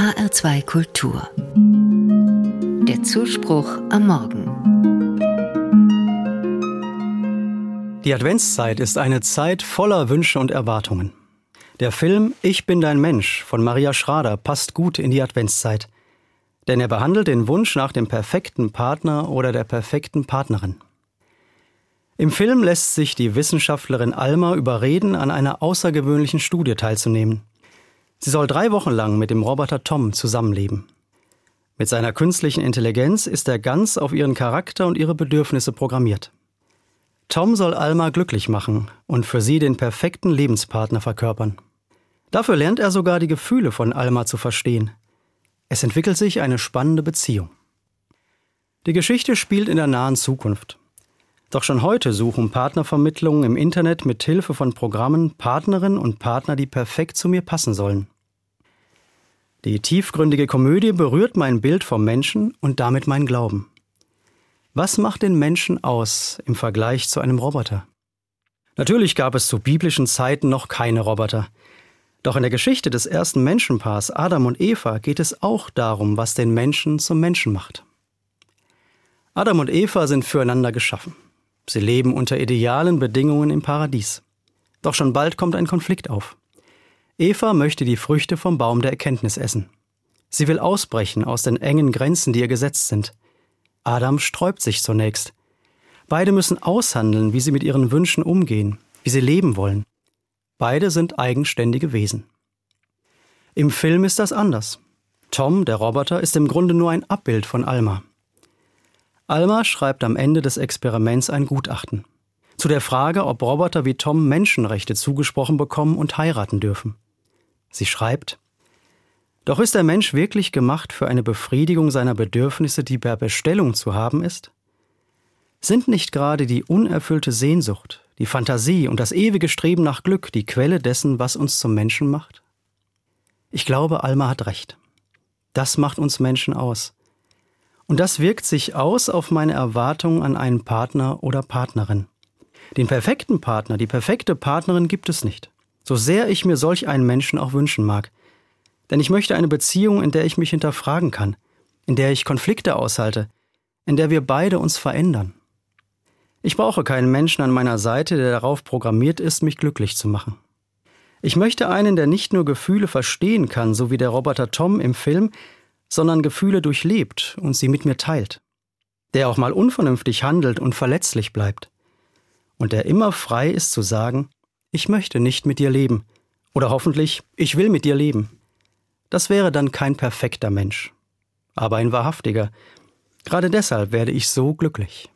HR2 Kultur. Der Zuspruch am Morgen. Die Adventszeit ist eine Zeit voller Wünsche und Erwartungen. Der Film Ich bin dein Mensch von Maria Schrader passt gut in die Adventszeit, denn er behandelt den Wunsch nach dem perfekten Partner oder der perfekten Partnerin. Im Film lässt sich die Wissenschaftlerin Alma überreden, an einer außergewöhnlichen Studie teilzunehmen. Sie soll drei Wochen lang mit dem Roboter Tom zusammenleben. Mit seiner künstlichen Intelligenz ist er ganz auf ihren Charakter und ihre Bedürfnisse programmiert. Tom soll Alma glücklich machen und für sie den perfekten Lebenspartner verkörpern. Dafür lernt er sogar die Gefühle von Alma zu verstehen. Es entwickelt sich eine spannende Beziehung. Die Geschichte spielt in der nahen Zukunft. Doch schon heute suchen Partnervermittlungen im Internet mit Hilfe von Programmen Partnerinnen und Partner, die perfekt zu mir passen sollen. Die tiefgründige Komödie berührt mein Bild vom Menschen und damit mein Glauben. Was macht den Menschen aus im Vergleich zu einem Roboter? Natürlich gab es zu biblischen Zeiten noch keine Roboter. Doch in der Geschichte des ersten Menschenpaars Adam und Eva geht es auch darum, was den Menschen zum Menschen macht. Adam und Eva sind füreinander geschaffen. Sie leben unter idealen Bedingungen im Paradies. Doch schon bald kommt ein Konflikt auf. Eva möchte die Früchte vom Baum der Erkenntnis essen. Sie will ausbrechen aus den engen Grenzen, die ihr gesetzt sind. Adam sträubt sich zunächst. Beide müssen aushandeln, wie sie mit ihren Wünschen umgehen, wie sie leben wollen. Beide sind eigenständige Wesen. Im Film ist das anders. Tom, der Roboter, ist im Grunde nur ein Abbild von Alma. Alma schreibt am Ende des Experiments ein Gutachten zu der Frage, ob Roboter wie Tom Menschenrechte zugesprochen bekommen und heiraten dürfen. Sie schreibt Doch ist der Mensch wirklich gemacht für eine Befriedigung seiner Bedürfnisse, die per Bestellung zu haben ist? Sind nicht gerade die unerfüllte Sehnsucht, die Fantasie und das ewige Streben nach Glück die Quelle dessen, was uns zum Menschen macht? Ich glaube, Alma hat recht. Das macht uns Menschen aus. Und das wirkt sich aus auf meine Erwartungen an einen Partner oder Partnerin. Den perfekten Partner, die perfekte Partnerin gibt es nicht. So sehr ich mir solch einen Menschen auch wünschen mag. Denn ich möchte eine Beziehung, in der ich mich hinterfragen kann, in der ich Konflikte aushalte, in der wir beide uns verändern. Ich brauche keinen Menschen an meiner Seite, der darauf programmiert ist, mich glücklich zu machen. Ich möchte einen, der nicht nur Gefühle verstehen kann, so wie der Roboter Tom im Film, sondern Gefühle durchlebt und sie mit mir teilt, der auch mal unvernünftig handelt und verletzlich bleibt, und der immer frei ist zu sagen, ich möchte nicht mit dir leben, oder hoffentlich, ich will mit dir leben. Das wäre dann kein perfekter Mensch, aber ein wahrhaftiger. Gerade deshalb werde ich so glücklich.